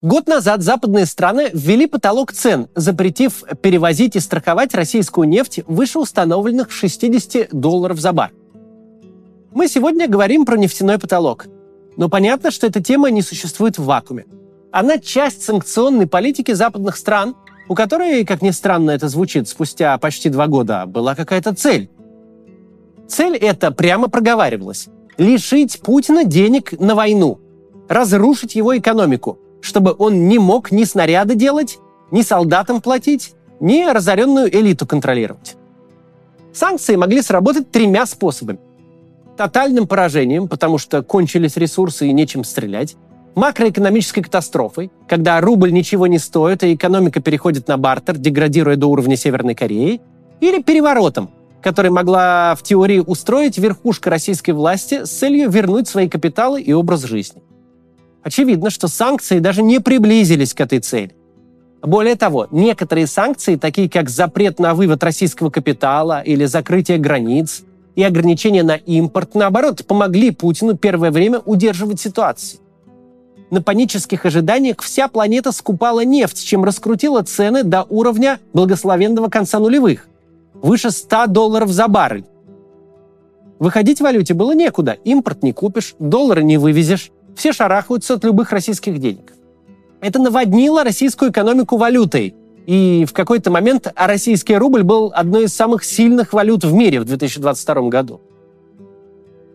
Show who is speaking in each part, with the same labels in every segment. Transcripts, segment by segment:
Speaker 1: Год назад западные страны ввели потолок цен, запретив перевозить и страховать российскую нефть выше установленных 60 долларов за бар. Мы сегодня говорим про нефтяной потолок. Но понятно, что эта тема не существует в вакууме. Она часть санкционной политики западных стран, у которой, как ни странно это звучит, спустя почти два года была какая-то цель. Цель эта прямо проговаривалась – лишить Путина денег на войну, разрушить его экономику – чтобы он не мог ни снаряды делать, ни солдатам платить, ни разоренную элиту контролировать. Санкции могли сработать тремя способами. Тотальным поражением, потому что кончились ресурсы и нечем стрелять, макроэкономической катастрофой, когда рубль ничего не стоит, и экономика переходит на бартер, деградируя до уровня Северной Кореи, или переворотом, который могла в теории устроить верхушка российской власти с целью вернуть свои капиталы и образ жизни. Очевидно, что санкции даже не приблизились к этой цели. Более того, некоторые санкции, такие как запрет на вывод российского капитала или закрытие границ и ограничения на импорт, наоборот, помогли Путину первое время удерживать ситуацию. На панических ожиданиях вся планета скупала нефть, чем раскрутила цены до уровня благословенного конца нулевых – выше 100 долларов за баррель. Выходить в валюте было некуда, импорт не купишь, доллары не вывезешь, все шарахаются от любых российских денег. Это наводнило российскую экономику валютой. И в какой-то момент российский рубль был одной из самых сильных валют в мире в 2022 году.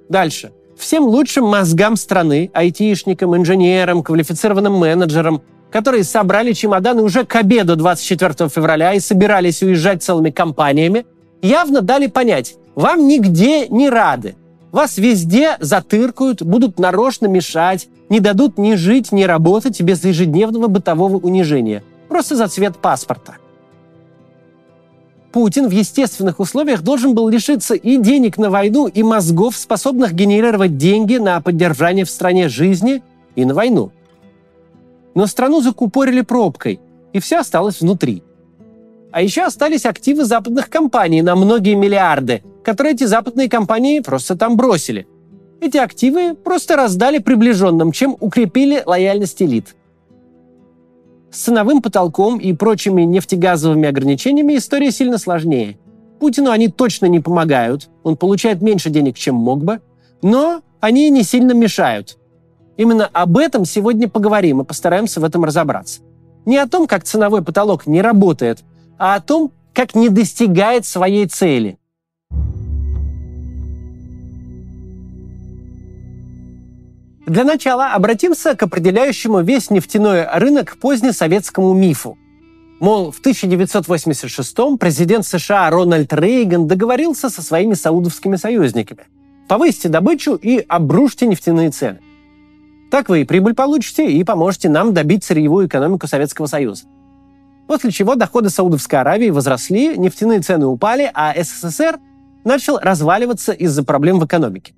Speaker 1: Дальше. Всем лучшим мозгам страны, айтишникам, инженерам, квалифицированным менеджерам, которые собрали чемоданы уже к обеду 24 февраля и собирались уезжать целыми компаниями, явно дали понять, вам нигде не рады. Вас везде затыркают, будут нарочно мешать, не дадут ни жить, ни работать без ежедневного бытового унижения. Просто за цвет паспорта. Путин в естественных условиях должен был лишиться и денег на войну, и мозгов, способных генерировать деньги на поддержание в стране жизни и на войну. Но страну закупорили пробкой, и все осталось внутри. А еще остались активы западных компаний на многие миллиарды – которые эти западные компании просто там бросили. Эти активы просто раздали приближенным, чем укрепили лояльность элит. С ценовым потолком и прочими нефтегазовыми ограничениями история сильно сложнее. Путину они точно не помогают, он получает меньше денег, чем мог бы, но они не сильно мешают. Именно об этом сегодня поговорим и постараемся в этом разобраться. Не о том, как ценовой потолок не работает, а о том, как не достигает своей цели – Для начала обратимся к определяющему весь нефтяной рынок позднесоветскому мифу. Мол, в 1986-м президент США Рональд Рейган договорился со своими саудовскими союзниками. Повысьте добычу и обрушьте нефтяные цены. Так вы и прибыль получите, и поможете нам добить сырьевую экономику Советского Союза. После чего доходы Саудовской Аравии возросли, нефтяные цены упали, а СССР начал разваливаться из-за проблем в экономике.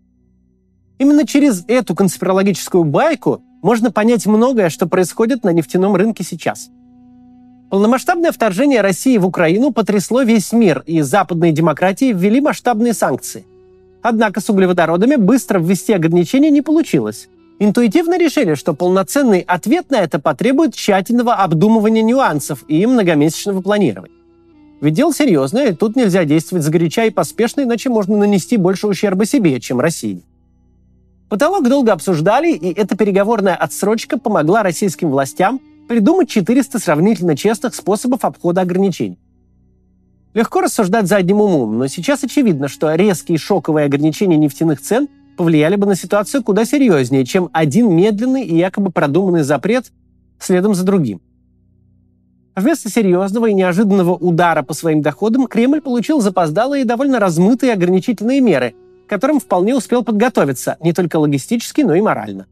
Speaker 1: Именно через эту конспирологическую байку можно понять многое, что происходит на нефтяном рынке сейчас. Полномасштабное вторжение России в Украину потрясло весь мир, и западные демократии ввели масштабные санкции. Однако с углеводородами быстро ввести ограничения не получилось. Интуитивно решили, что полноценный ответ на это потребует тщательного обдумывания нюансов и многомесячного планирования. Ведь дело серьезное, тут нельзя действовать сгоряча и поспешно, иначе можно нанести больше ущерба себе, чем России. Потолок долго обсуждали, и эта переговорная отсрочка помогла российским властям придумать 400 сравнительно честных способов обхода ограничений. Легко рассуждать задним умом, но сейчас очевидно, что резкие шоковые ограничения нефтяных цен повлияли бы на ситуацию куда серьезнее, чем один медленный и якобы продуманный запрет следом за другим. Вместо серьезного и неожиданного удара по своим доходам Кремль получил запоздалые и довольно размытые ограничительные меры – которым вполне успел подготовиться не только логистически, но и морально.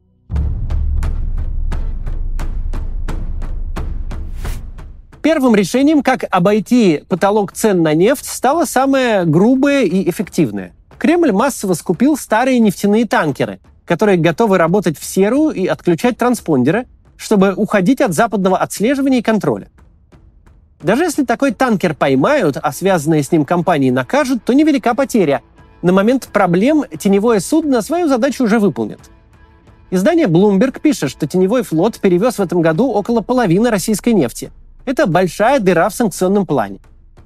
Speaker 1: Первым решением, как обойти потолок цен на нефть, стало самое грубое и эффективное. Кремль массово скупил старые нефтяные танкеры, которые готовы работать в серую и отключать транспондеры, чтобы уходить от западного отслеживания и контроля. Даже если такой танкер поймают, а связанные с ним компании накажут, то невелика потеря – на момент проблем теневое судно свою задачу уже выполнит. Издание Bloomberg пишет, что теневой флот перевез в этом году около половины российской нефти. Это большая дыра в санкционном плане.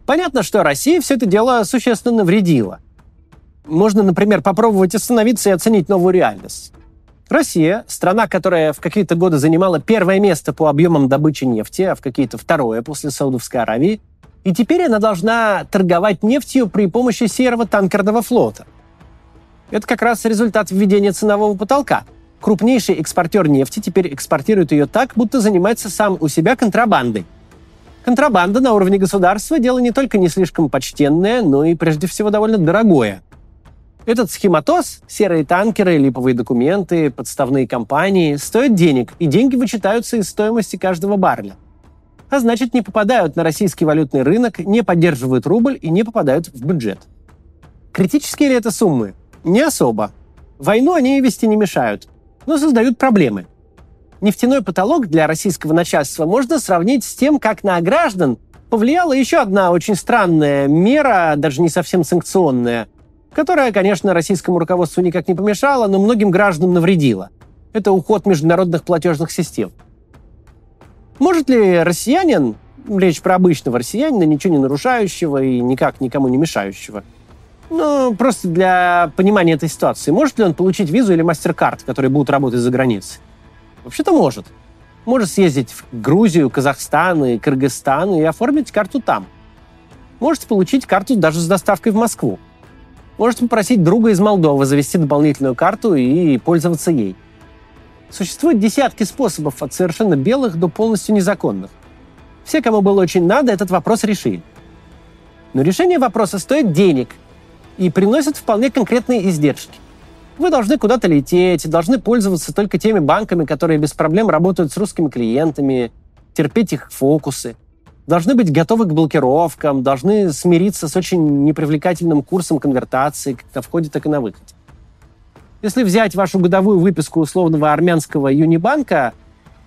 Speaker 1: Понятно, что Россия все это дело существенно навредила. Можно, например, попробовать остановиться и оценить новую реальность. Россия, страна, которая в какие-то годы занимала первое место по объемам добычи нефти, а в какие-то второе после Саудовской Аравии, и теперь она должна торговать нефтью при помощи серого танкерного флота. Это как раз результат введения ценового потолка. Крупнейший экспортер нефти теперь экспортирует ее так, будто занимается сам у себя контрабандой. Контрабанда на уровне государства – дело не только не слишком почтенное, но и прежде всего довольно дорогое – этот схематоз, серые танкеры, липовые документы, подставные компании, стоят денег, и деньги вычитаются из стоимости каждого барреля. А значит, не попадают на российский валютный рынок, не поддерживают рубль и не попадают в бюджет. Критические ли это суммы? Не особо. Войну они вести не мешают, но создают проблемы. Нефтяной потолок для российского начальства можно сравнить с тем, как на граждан повлияла еще одна очень странная мера, даже не совсем санкционная – которая, конечно, российскому руководству никак не помешала, но многим гражданам навредила. Это уход международных платежных систем. Может ли россиянин, речь про обычного россиянина, ничего не нарушающего и никак никому не мешающего, ну, просто для понимания этой ситуации, может ли он получить визу или мастер-карт, которые будут работать за границей? Вообще-то может. Может съездить в Грузию, Казахстан и Кыргызстан и оформить карту там. Можете получить карту даже с доставкой в Москву. Можете попросить друга из Молдовы завести дополнительную карту и пользоваться ей. Существует десятки способов от совершенно белых до полностью незаконных. Все, кому было очень надо, этот вопрос решили. Но решение вопроса стоит денег и приносит вполне конкретные издержки. Вы должны куда-то лететь, должны пользоваться только теми банками, которые без проблем работают с русскими клиентами, терпеть их фокусы – должны быть готовы к блокировкам, должны смириться с очень непривлекательным курсом конвертации как на входе, так и на выходе. Если взять вашу годовую выписку условного армянского юнибанка,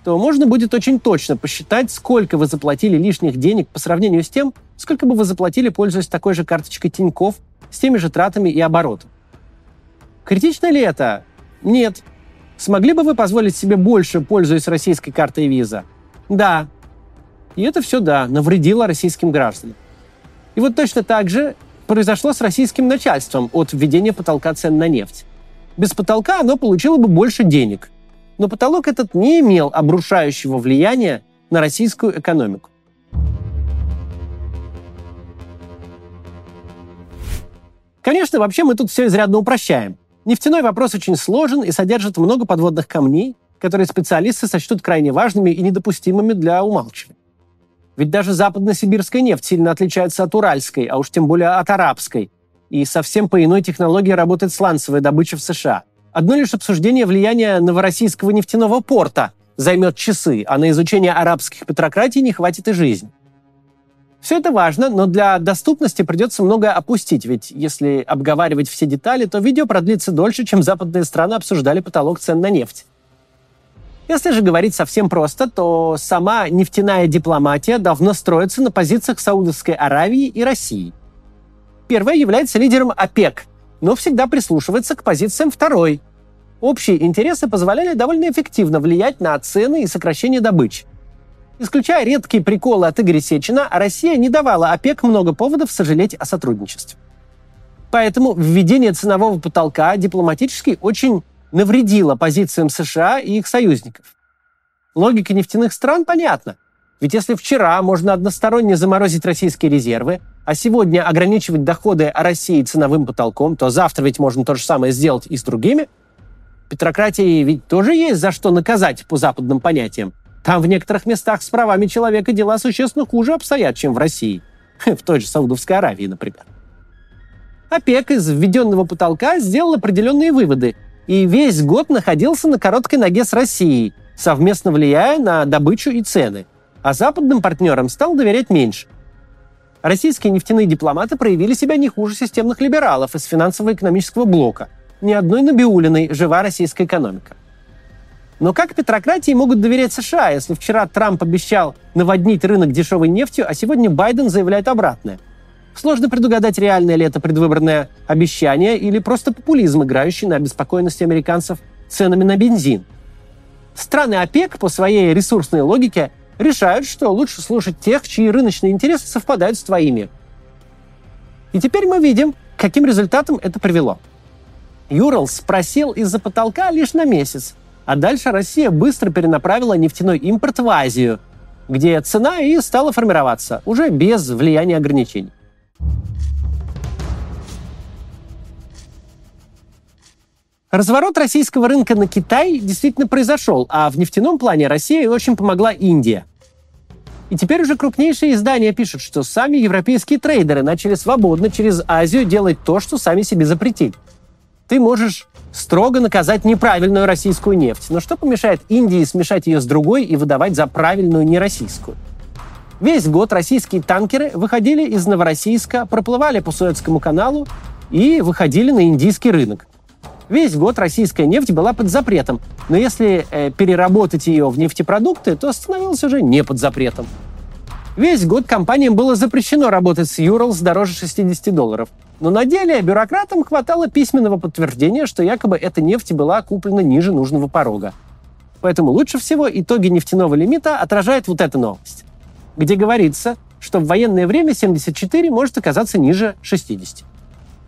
Speaker 1: то можно будет очень точно посчитать, сколько вы заплатили лишних денег по сравнению с тем, сколько бы вы заплатили, пользуясь такой же карточкой Тинькофф с теми же тратами и оборотом. Критично ли это? Нет. Смогли бы вы позволить себе больше, пользуясь российской картой виза? Да, и это все, да, навредило российским гражданам. И вот точно так же произошло с российским начальством от введения потолка цен на нефть. Без потолка оно получило бы больше денег. Но потолок этот не имел обрушающего влияния на российскую экономику. Конечно, вообще мы тут все изрядно упрощаем. Нефтяной вопрос очень сложен и содержит много подводных камней, которые специалисты сочтут крайне важными и недопустимыми для умалчивания. Ведь даже западно-сибирская нефть сильно отличается от уральской, а уж тем более от арабской. И совсем по иной технологии работает сланцевая добыча в США. Одно лишь обсуждение влияния новороссийского нефтяного порта займет часы, а на изучение арабских петрократий не хватит и жизни. Все это важно, но для доступности придется многое опустить, ведь если обговаривать все детали, то видео продлится дольше, чем западные страны обсуждали потолок цен на нефть. Если же говорить совсем просто, то сама нефтяная дипломатия давно строится на позициях Саудовской Аравии и России. Первая является лидером ОПЕК, но всегда прислушивается к позициям второй. Общие интересы позволяли довольно эффективно влиять на цены и сокращение добычи. Исключая редкие приколы от Игоря Сечина, Россия не давала ОПЕК много поводов сожалеть о сотрудничестве. Поэтому введение ценового потолка дипломатически очень навредила позициям США и их союзников. Логика нефтяных стран понятна. Ведь если вчера можно односторонне заморозить российские резервы, а сегодня ограничивать доходы России ценовым потолком, то завтра ведь можно то же самое сделать и с другими. Петрократии ведь тоже есть за что наказать по западным понятиям. Там в некоторых местах с правами человека дела существенно хуже обстоят, чем в России. В той же Саудовской Аравии, например. ОПЕК из введенного потолка сделал определенные выводы и весь год находился на короткой ноге с Россией, совместно влияя на добычу и цены, а западным партнерам стал доверять меньше. Российские нефтяные дипломаты проявили себя не хуже системных либералов из финансово-экономического блока. Ни одной Набиулиной жива российская экономика. Но как петрократии могут доверять США, если вчера Трамп обещал наводнить рынок дешевой нефтью, а сегодня Байден заявляет обратное – Сложно предугадать, реальное ли это предвыборное обещание или просто популизм, играющий на беспокойности американцев ценами на бензин. Страны ОПЕК по своей ресурсной логике решают, что лучше слушать тех, чьи рыночные интересы совпадают с твоими. И теперь мы видим, каким результатам это привело. Юралс просел из-за потолка лишь на месяц, а дальше Россия быстро перенаправила нефтяной импорт в Азию, где цена и стала формироваться, уже без влияния ограничений. Разворот российского рынка на Китай действительно произошел, а в нефтяном плане России очень помогла Индия. И теперь уже крупнейшие издания пишут, что сами европейские трейдеры начали свободно через Азию делать то, что сами себе запретили. Ты можешь строго наказать неправильную российскую нефть, но что помешает Индии смешать ее с другой и выдавать за правильную нероссийскую? Весь год российские танкеры выходили из Новороссийска, проплывали по Суэцкому каналу и выходили на индийский рынок. Весь год российская нефть была под запретом, но если э, переработать ее в нефтепродукты, то становилась уже не под запретом. Весь год компаниям было запрещено работать с Юралс дороже 60 долларов. Но на деле бюрократам хватало письменного подтверждения, что якобы эта нефть была куплена ниже нужного порога. Поэтому лучше всего итоги нефтяного лимита отражает вот эта новость, где говорится, что в военное время 74 может оказаться ниже 60.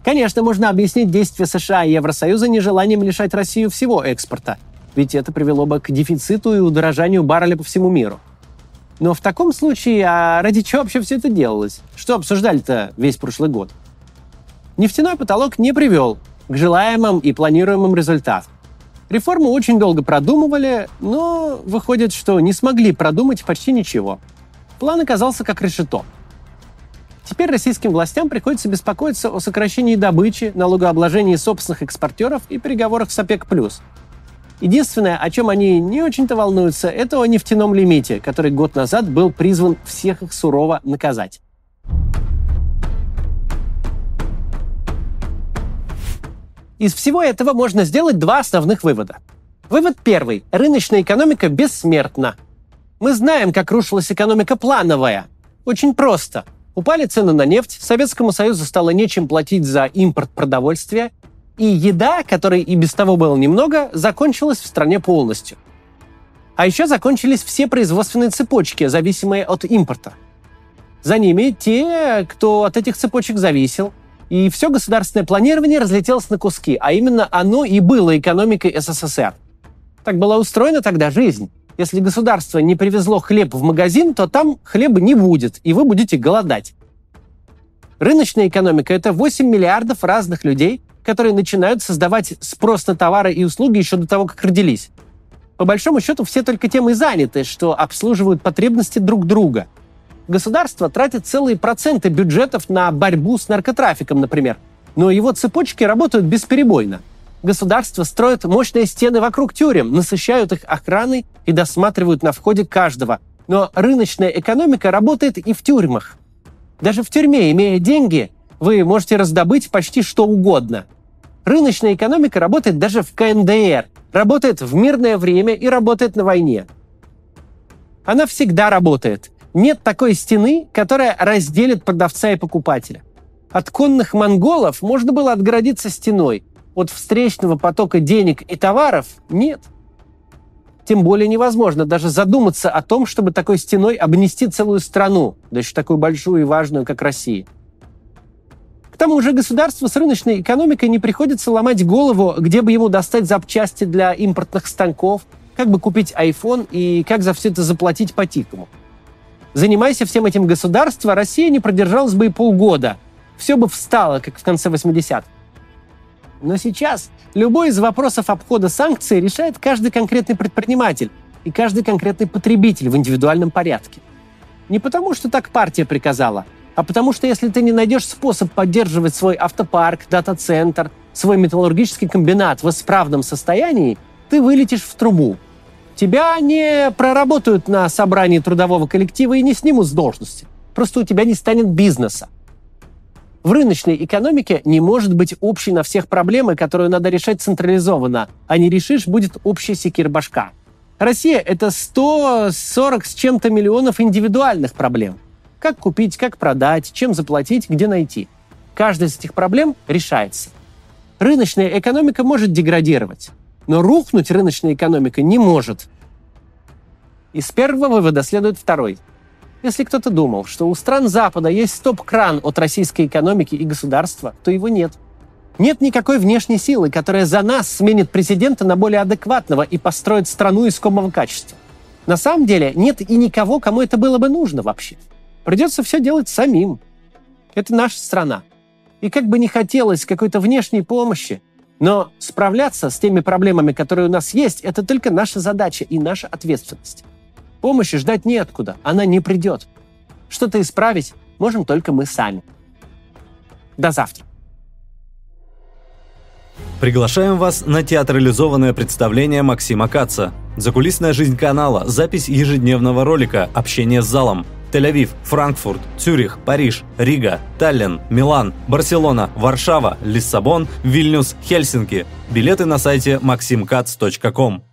Speaker 1: Конечно, можно объяснить действия США и Евросоюза нежеланием лишать Россию всего экспорта, ведь это привело бы к дефициту и удорожанию барреля по всему миру. Но в таком случае, а ради чего вообще все это делалось? Что обсуждали-то весь прошлый год? Нефтяной потолок не привел к желаемым и планируемым результатам. Реформу очень долго продумывали, но выходит, что не смогли продумать почти ничего. План оказался как решето – Теперь российским властям приходится беспокоиться о сокращении добычи, налогообложении собственных экспортеров и переговорах с ОПЕК+. Единственное, о чем они не очень-то волнуются, это о нефтяном лимите, который год назад был призван всех их сурово наказать. Из всего этого можно сделать два основных вывода. Вывод первый. Рыночная экономика бессмертна. Мы знаем, как рушилась экономика плановая. Очень просто. Упали цены на нефть, Советскому Союзу стало нечем платить за импорт продовольствия, и еда, которой и без того было немного, закончилась в стране полностью. А еще закончились все производственные цепочки, зависимые от импорта. За ними те, кто от этих цепочек зависел, и все государственное планирование разлетелось на куски, а именно оно и было экономикой СССР. Так была устроена тогда жизнь. Если государство не привезло хлеб в магазин, то там хлеба не будет, и вы будете голодать. Рыночная экономика – это 8 миллиардов разных людей, которые начинают создавать спрос на товары и услуги еще до того, как родились. По большому счету, все только тем и заняты, что обслуживают потребности друг друга. Государство тратит целые проценты бюджетов на борьбу с наркотрафиком, например, но его цепочки работают бесперебойно – Государства строят мощные стены вокруг тюрем, насыщают их охраной и досматривают на входе каждого. Но рыночная экономика работает и в тюрьмах. Даже в тюрьме, имея деньги, вы можете раздобыть почти что угодно. Рыночная экономика работает даже в КНДР, работает в мирное время и работает на войне. Она всегда работает. Нет такой стены, которая разделит продавца и покупателя. От конных монголов можно было отгородиться стеной – от встречного потока денег и товаров нет. Тем более невозможно даже задуматься о том, чтобы такой стеной обнести целую страну, да еще такую большую и важную, как Россия. К тому же государству с рыночной экономикой не приходится ломать голову, где бы ему достать запчасти для импортных станков, как бы купить iPhone и как за все это заплатить по-тихому. Занимайся всем этим государство, Россия не продержалась бы и полгода. Все бы встало, как в конце 80-х. Но сейчас любой из вопросов обхода санкций решает каждый конкретный предприниматель и каждый конкретный потребитель в индивидуальном порядке. Не потому, что так партия приказала, а потому что если ты не найдешь способ поддерживать свой автопарк, дата-центр, свой металлургический комбинат в исправном состоянии, ты вылетишь в трубу. Тебя не проработают на собрании трудового коллектива и не снимут с должности. Просто у тебя не станет бизнеса. В рыночной экономике не может быть общей на всех проблемы, которую надо решать централизованно, а не решишь, будет общая секир-башка. Россия – это 140 с чем-то миллионов индивидуальных проблем. Как купить, как продать, чем заплатить, где найти. Каждая из этих проблем решается. Рыночная экономика может деградировать, Но рухнуть рыночная экономика не может. Из первого вывода следует второй. Если кто-то думал, что у стран Запада есть стоп-кран от российской экономики и государства, то его нет. Нет никакой внешней силы, которая за нас сменит президента на более адекватного и построит страну искомого качества. На самом деле нет и никого, кому это было бы нужно вообще. Придется все делать самим. Это наша страна. И как бы не хотелось какой-то внешней помощи, но справляться с теми проблемами, которые у нас есть, это только наша задача и наша ответственность. Помощи ждать неоткуда, она не придет. Что-то исправить можем только мы сами. До завтра.
Speaker 2: Приглашаем вас на театрализованное представление Максима Каца. Закулисная жизнь канала, запись ежедневного ролика, общение с залом. Тель-Авив, Франкфурт, Цюрих, Париж, Рига, Таллин, Милан, Барселона, Варшава, Лиссабон, Вильнюс, Хельсинки. Билеты на сайте maximkatz.com.